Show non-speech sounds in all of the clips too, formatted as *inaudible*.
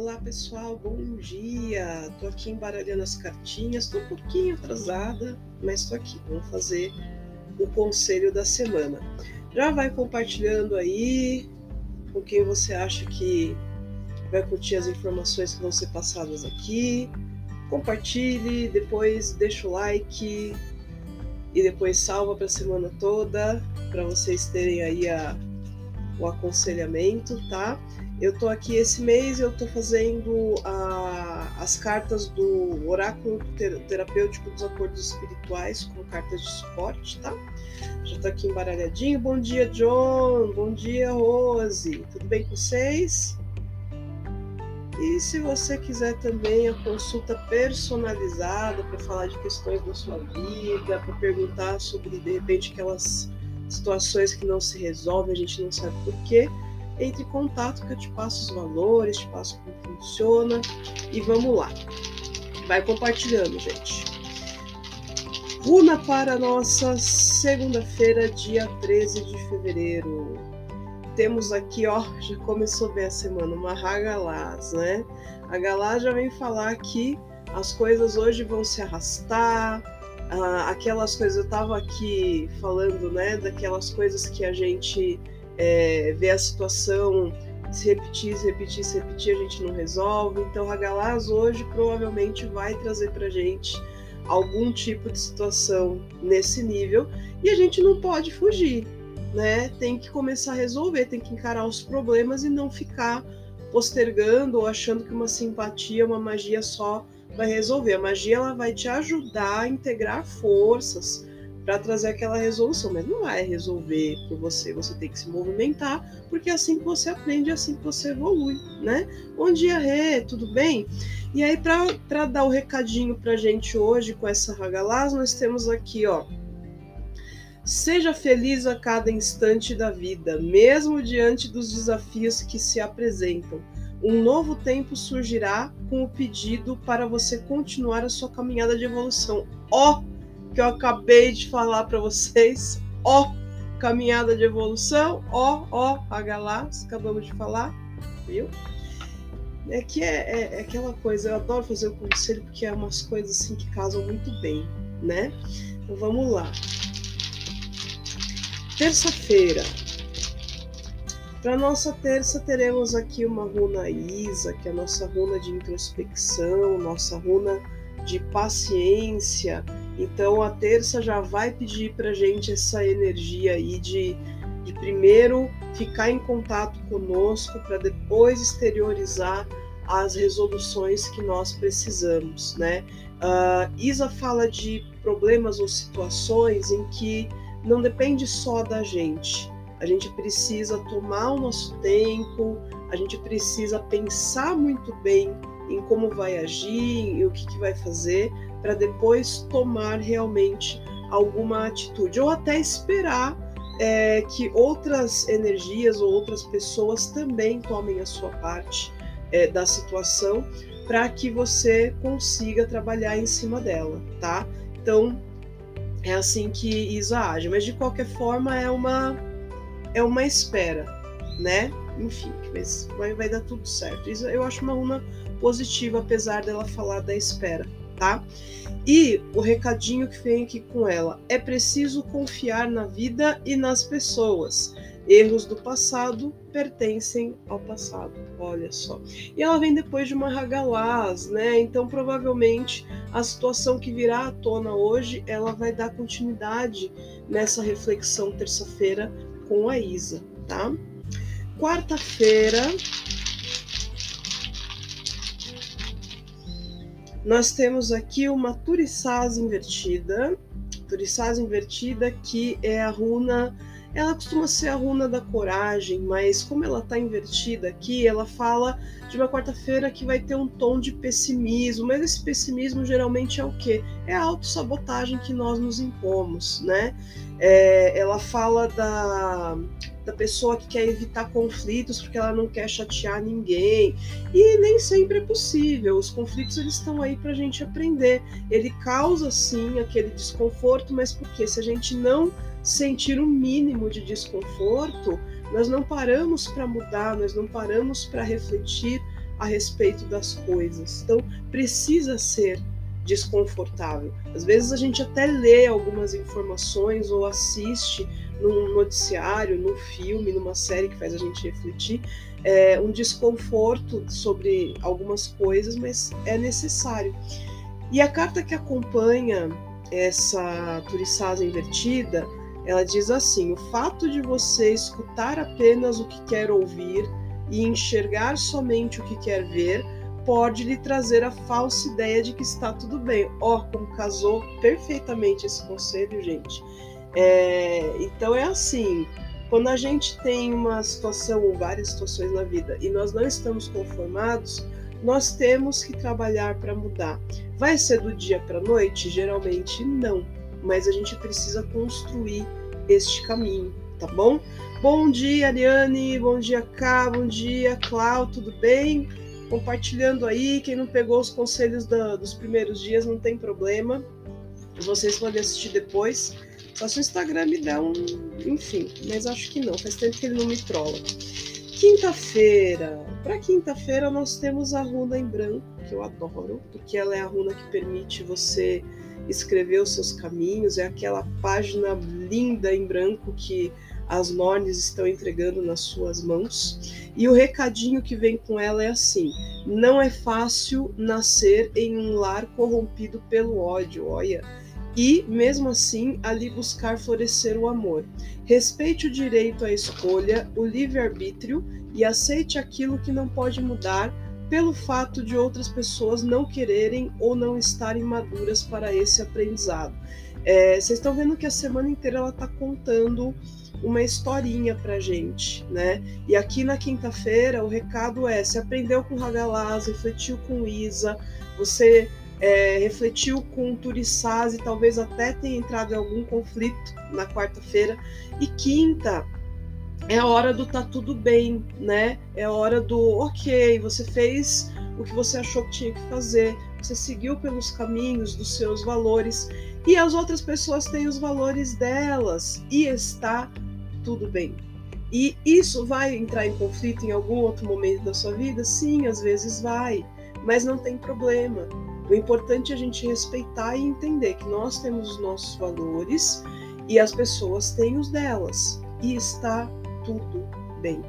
Olá pessoal, bom dia! Tô aqui embaralhando as cartinhas, tô um pouquinho atrasada, mas tô aqui. Vamos fazer o conselho da semana. Já vai compartilhando aí com quem você acha que vai curtir as informações que vão ser passadas aqui. Compartilhe, depois deixa o like e depois salva para a semana toda para vocês terem aí a, o aconselhamento, tá? Eu tô aqui esse mês, eu tô fazendo a, as cartas do oráculo terapêutico dos acordos espirituais com cartas de suporte, tá? Já tô aqui embaralhadinho. Bom dia, John. Bom dia, Rose. Tudo bem com vocês? E se você quiser também a consulta personalizada para falar de questões da sua vida, para perguntar sobre de repente aquelas situações que não se resolvem, a gente não sabe por quê entre em contato que eu te passo os valores, te passo como funciona e vamos lá. Vai compartilhando, gente. Runa para nossa segunda-feira, dia 13 de fevereiro. Temos aqui, ó, já começou bem a semana, uma Hagalaz, né? A Galás já vem falar que as coisas hoje vão se arrastar, ah, aquelas coisas, eu tava aqui falando, né, daquelas coisas que a gente é, ver a situação se repetir, se repetir, se repetir, a gente não resolve. Então, Hagalaz hoje provavelmente vai trazer para gente algum tipo de situação nesse nível e a gente não pode fugir, né? Tem que começar a resolver, tem que encarar os problemas e não ficar postergando ou achando que uma simpatia, uma magia só vai resolver. A magia ela vai te ajudar a integrar forças, para trazer aquela resolução, mas não vai resolver por você, você tem que se movimentar, porque é assim que você aprende, é assim que você evolui, né? Bom dia, Rê, tudo bem? E aí, para dar o recadinho para gente hoje com essa Hagalaz, nós temos aqui, ó. Seja feliz a cada instante da vida, mesmo diante dos desafios que se apresentam. Um novo tempo surgirá com o pedido para você continuar a sua caminhada de evolução. Ó! Oh! Que eu acabei de falar para vocês. Ó, caminhada de evolução, ó, ó, a galáxia, acabamos de falar, viu? É que é, é, é, aquela coisa, eu adoro fazer o conselho porque é umas coisas assim que casam muito bem, né? Então vamos lá. Terça-feira. Para nossa terça teremos aqui uma runa Isa, que é a nossa runa de introspecção, nossa runa de paciência, então a terça já vai pedir para gente essa energia aí de, de primeiro ficar em contato conosco para depois exteriorizar as resoluções que nós precisamos, né? Uh, Isa fala de problemas ou situações em que não depende só da gente. A gente precisa tomar o nosso tempo, a gente precisa pensar muito bem em como vai agir e o que, que vai fazer, para depois tomar realmente alguma atitude, ou até esperar é, que outras energias ou outras pessoas também tomem a sua parte é, da situação para que você consiga trabalhar em cima dela, tá? Então é assim que Isa age, mas de qualquer forma é uma é uma espera, né? Enfim, mas vai, vai dar tudo certo. Isa, eu acho uma runa positiva, apesar dela falar da espera tá? E o recadinho que vem aqui com ela: é preciso confiar na vida e nas pessoas. Erros do passado pertencem ao passado, olha só. E ela vem depois de uma Hagalaz, né? Então, provavelmente, a situação que virá à tona hoje, ela vai dar continuidade nessa reflexão terça-feira com a Isa, tá? Quarta-feira, Nós temos aqui uma Turissaz invertida. Turissaz invertida que é a runa ela costuma ser a runa da coragem, mas como ela está invertida aqui, ela fala de uma quarta-feira que vai ter um tom de pessimismo, mas esse pessimismo geralmente é o quê? É a autossabotagem que nós nos impomos, né? É, ela fala da, da pessoa que quer evitar conflitos porque ela não quer chatear ninguém, e nem sempre é possível. Os conflitos eles estão aí para a gente aprender. Ele causa sim aquele desconforto, mas porque se a gente não sentir um mínimo de desconforto, nós não paramos para mudar, nós não paramos para refletir a respeito das coisas. Então, precisa ser desconfortável. Às vezes a gente até lê algumas informações ou assiste num noticiário, num filme, numa série que faz a gente refletir, é, um desconforto sobre algumas coisas, mas é necessário. E a carta que acompanha essa turiçada invertida, ela diz assim: o fato de você escutar apenas o que quer ouvir e enxergar somente o que quer ver pode lhe trazer a falsa ideia de que está tudo bem. Ó, oh, como casou perfeitamente esse conselho, gente. É, então é assim, quando a gente tem uma situação ou várias situações na vida e nós não estamos conformados, nós temos que trabalhar para mudar. Vai ser do dia para a noite? Geralmente não, mas a gente precisa construir este caminho, tá bom? Bom dia, Ariane, bom dia, Cá, bom dia, Clau, tudo bem? Compartilhando aí, quem não pegou os conselhos da, dos primeiros dias, não tem problema, vocês podem assistir depois. Só se o Instagram me dá um. Enfim, mas acho que não, faz tempo que ele não me trola. Quinta-feira. Para quinta-feira nós temos a runa em branco, que eu adoro, porque ela é a runa que permite você escrever os seus caminhos, é aquela página linda em branco que as Nornes estão entregando nas suas mãos. E o recadinho que vem com ela é assim: não é fácil nascer em um lar corrompido pelo ódio. Olha, e, mesmo assim, ali buscar florescer o amor. Respeite o direito à escolha, o livre-arbítrio e aceite aquilo que não pode mudar pelo fato de outras pessoas não quererem ou não estarem maduras para esse aprendizado. É, vocês estão vendo que a semana inteira ela está contando uma historinha para gente, né? E aqui na quinta-feira o recado é: se aprendeu com Hagalaz, refletiu com Isa, você é, refletiu com Turissaz e talvez até tenha entrado em algum conflito na quarta-feira. E quinta é a hora do tá tudo bem, né? É a hora do ok, você fez o que você achou que tinha que fazer, você seguiu pelos caminhos dos seus valores e as outras pessoas têm os valores delas e está tudo bem. E isso vai entrar em conflito em algum outro momento da sua vida? Sim, às vezes vai, mas não tem problema o importante é a gente respeitar e entender que nós temos os nossos valores e as pessoas têm os delas. E está tudo bem.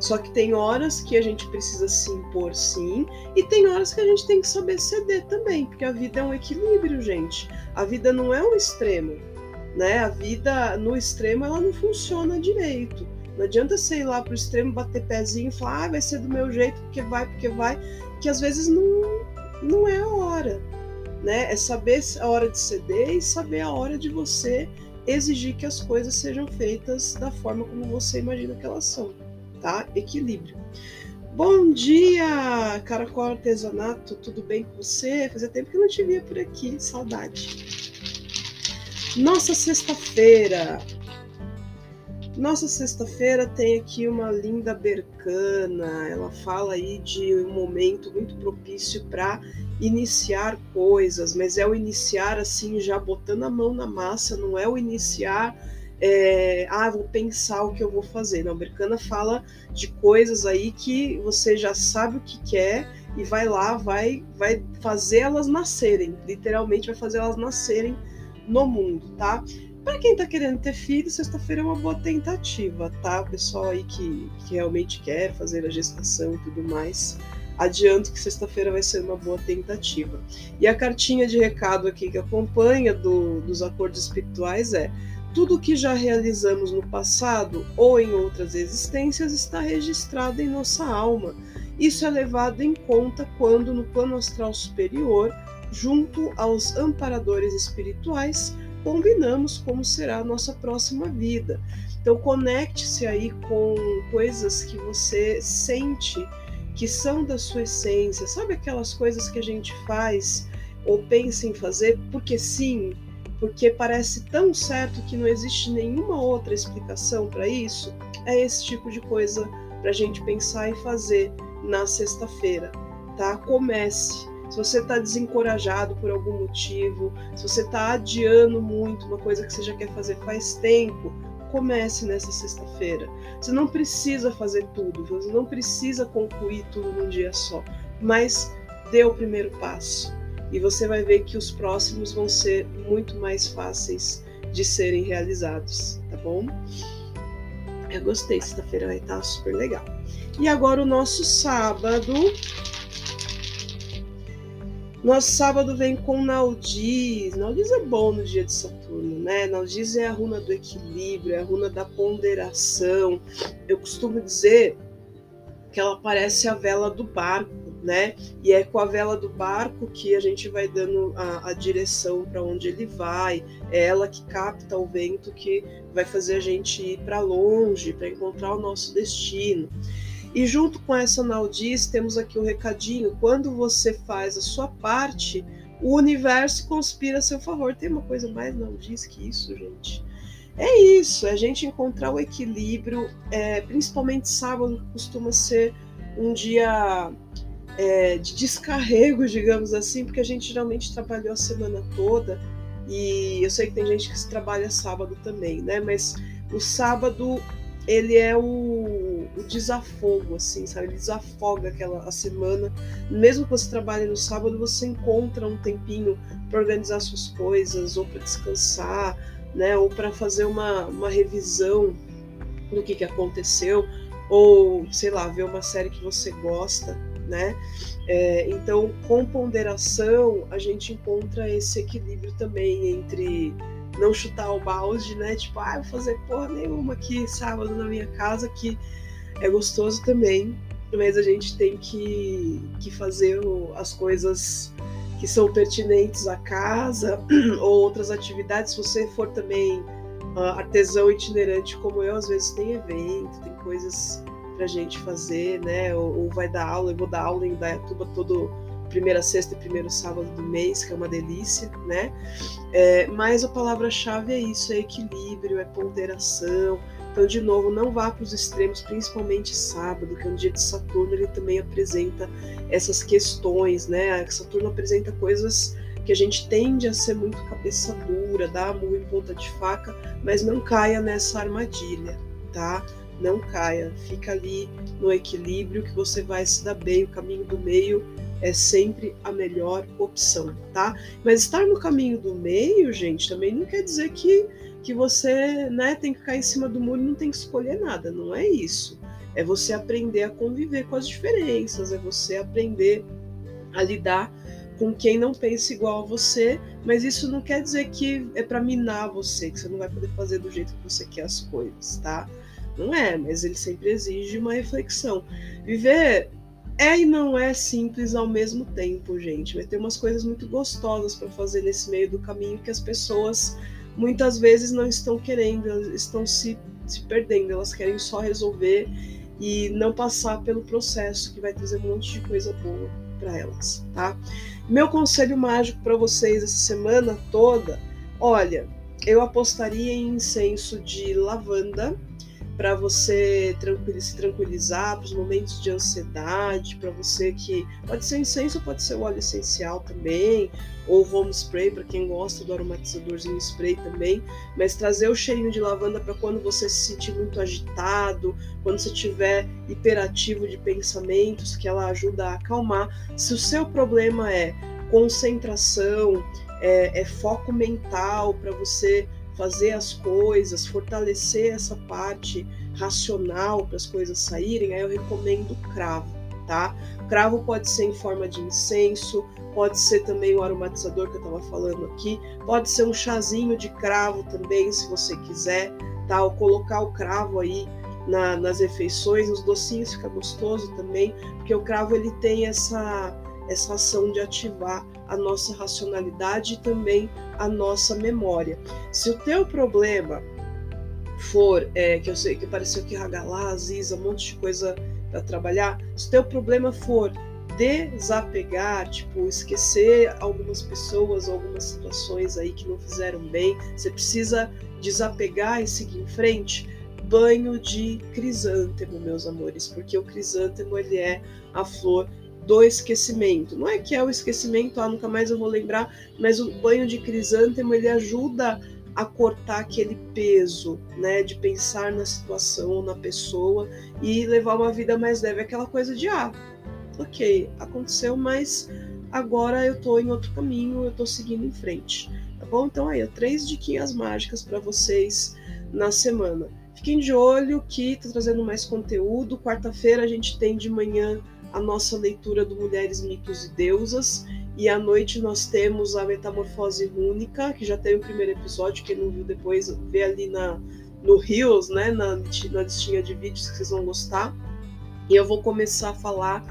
Só que tem horas que a gente precisa se impor sim, e tem horas que a gente tem que saber ceder também, porque a vida é um equilíbrio, gente. A vida não é um extremo, né? A vida no extremo ela não funciona direito. Não adianta sei lá pro extremo bater pezinho e falar, ah, vai ser do meu jeito, porque vai, porque vai, que às vezes não, não é a hora. Né? É saber a hora de ceder e saber a hora de você exigir que as coisas sejam feitas da forma como você imagina que elas são, tá? Equilíbrio. Bom dia, Caracol Artesanato, tudo bem com você? Fazia tempo que eu não te via por aqui, saudade. Nossa sexta-feira, nossa sexta-feira tem aqui uma linda bercana. Ela fala aí de um momento muito propício para iniciar coisas, mas é o iniciar assim, já botando a mão na massa, não é o iniciar. É, ah, vou pensar o que eu vou fazer. Não, Bercana fala de coisas aí que você já sabe o que quer e vai lá, vai, vai fazer elas nascerem, literalmente vai fazer elas nascerem no mundo, tá? Para quem está querendo ter filho, sexta-feira é uma boa tentativa, tá? O pessoal aí que, que realmente quer fazer a gestação e tudo mais, adianto que sexta-feira vai ser uma boa tentativa. E a cartinha de recado aqui que acompanha do, dos acordos espirituais é: tudo que já realizamos no passado ou em outras existências está registrado em nossa alma. Isso é levado em conta quando, no plano astral superior, junto aos amparadores espirituais, combinamos como será a nossa próxima vida. Então conecte-se aí com coisas que você sente que são da sua essência, sabe aquelas coisas que a gente faz ou pensa em fazer porque sim, porque parece tão certo que não existe nenhuma outra explicação para isso? É esse tipo de coisa para a gente pensar e fazer na sexta-feira, tá? Comece se você está desencorajado por algum motivo, se você está adiando muito uma coisa que você já quer fazer faz tempo, comece nessa sexta-feira. Você não precisa fazer tudo, você não precisa concluir tudo num dia só, mas dê o primeiro passo e você vai ver que os próximos vão ser muito mais fáceis de serem realizados, tá bom? Eu gostei, sexta-feira vai estar super legal. E agora o nosso sábado. Nosso sábado vem com Naldis. Naldis é bom no dia de Saturno, né? Naldis é a runa do equilíbrio, é a runa da ponderação. Eu costumo dizer que ela parece a vela do barco né? E é com a vela do barco que a gente vai dando a, a direção para onde ele vai. É ela que capta o vento que vai fazer a gente ir para longe, para encontrar o nosso destino. E junto com essa Naldiz, temos aqui o um recadinho: quando você faz a sua parte, o universo conspira a seu favor. Tem uma coisa mais Naldiz que isso, gente? É isso, é a gente encontrar o equilíbrio, é, principalmente sábado, costuma ser um dia é, de descarrego, digamos assim, porque a gente geralmente trabalhou a semana toda e eu sei que tem gente que trabalha sábado também, né? Mas o sábado ele é o, o desafogo, assim, sabe? Ele desafoga aquela a semana. Mesmo que você trabalhe no sábado, você encontra um tempinho para organizar suas coisas, ou para descansar, né? Ou para fazer uma, uma revisão do que, que aconteceu, ou sei lá, ver uma série que você gosta né? É, então, com ponderação, a gente encontra esse equilíbrio também entre não chutar o balde, né? Tipo, ah, vou fazer porra nenhuma aqui sábado na minha casa, que é gostoso também, mas a gente tem que, que fazer as coisas que são pertinentes à casa *clears throat* ou outras atividades. Se você for também uh, artesão itinerante como eu, às vezes tem evento, tem coisas pra gente fazer, né? Ou, ou vai dar aula, eu vou dar aula em Dayatuba todo primeira sexta e primeiro sábado do mês, que é uma delícia, né? É, mas a palavra-chave é isso, é equilíbrio, é ponderação. Então, de novo, não vá para os extremos, principalmente sábado, que é um dia de Saturno, ele também apresenta essas questões, né? Saturno apresenta coisas que a gente tende a ser muito cabeça dura, dar murro em ponta de faca, mas não caia nessa armadilha, tá? não caia, fica ali no equilíbrio que você vai se dar bem. O caminho do meio é sempre a melhor opção, tá? Mas estar no caminho do meio, gente, também não quer dizer que, que você né, tem que ficar em cima do muro e não tem que escolher nada, não é isso. É você aprender a conviver com as diferenças, é você aprender a lidar com quem não pensa igual a você, mas isso não quer dizer que é para minar você, que você não vai poder fazer do jeito que você quer as coisas, tá? Não é, mas ele sempre exige uma reflexão. Viver é e não é simples ao mesmo tempo, gente. Vai ter umas coisas muito gostosas para fazer nesse meio do caminho que as pessoas muitas vezes não estão querendo, elas estão se, se perdendo, elas querem só resolver e não passar pelo processo que vai trazer um monte de coisa boa para elas, tá? Meu conselho mágico para vocês essa semana toda, olha, eu apostaria em incenso de lavanda para você se tranquilizar, para os momentos de ansiedade, para você que pode ser incenso, pode ser óleo essencial também, ou home spray para quem gosta do aromatizadorzinho spray também, mas trazer o cheirinho de lavanda para quando você se sentir muito agitado, quando você tiver hiperativo de pensamentos, que ela ajuda a acalmar. Se o seu problema é concentração, é, é foco mental para você fazer as coisas, fortalecer essa parte racional para as coisas saírem, aí eu recomendo o cravo, tá? O cravo pode ser em forma de incenso, pode ser também o aromatizador que eu estava falando aqui, pode ser um chazinho de cravo também, se você quiser, tá? Ou colocar o cravo aí na, nas refeições, os docinhos fica gostoso também, porque o cravo ele tem essa essa ação de ativar a nossa racionalidade e também a nossa memória. Se o teu problema for, é, que eu sei que apareceu aqui Hagalá, Aziza, um monte de coisa para trabalhar, se o teu problema for desapegar, tipo, esquecer algumas pessoas, algumas situações aí que não fizeram bem, você precisa desapegar e seguir em frente, banho de crisântemo, meus amores, porque o crisântemo ele é a flor do esquecimento. Não é que é o esquecimento, ah, nunca mais eu vou lembrar, mas o banho de crisântemo ele ajuda a cortar aquele peso, né, de pensar na situação, na pessoa e levar uma vida mais leve, aquela coisa de ah, ok, aconteceu, mas agora eu tô em outro caminho, eu tô seguindo em frente. Tá bom? Então aí, ó, três diquinhas mágicas para vocês na semana. Fiquem de olho que tô trazendo mais conteúdo. Quarta-feira a gente tem de manhã a nossa leitura do Mulheres, Mitos e Deusas. E à noite nós temos a Metamorfose Rúnica, que já tem o primeiro episódio, quem não viu depois, vê ali na, no Rios, né, na, na listinha de vídeos que vocês vão gostar. E eu vou começar a falar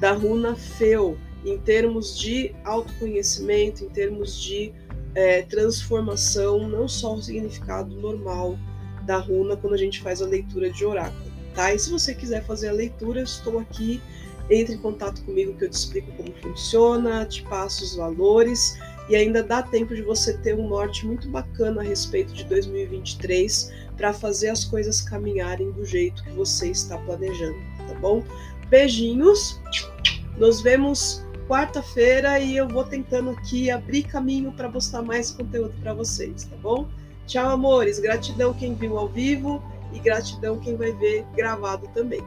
da runa Feu, em termos de autoconhecimento, em termos de é, transformação, não só o significado normal da runa quando a gente faz a leitura de oráculo, tá? E se você quiser fazer a leitura, estou aqui, entre em contato comigo que eu te explico como funciona, te passo os valores e ainda dá tempo de você ter um norte muito bacana a respeito de 2023 para fazer as coisas caminharem do jeito que você está planejando, tá bom? Beijinhos. Nos vemos quarta-feira e eu vou tentando aqui abrir caminho para postar mais conteúdo para vocês, tá bom? Tchau, amores. Gratidão quem viu ao vivo e gratidão quem vai ver gravado também.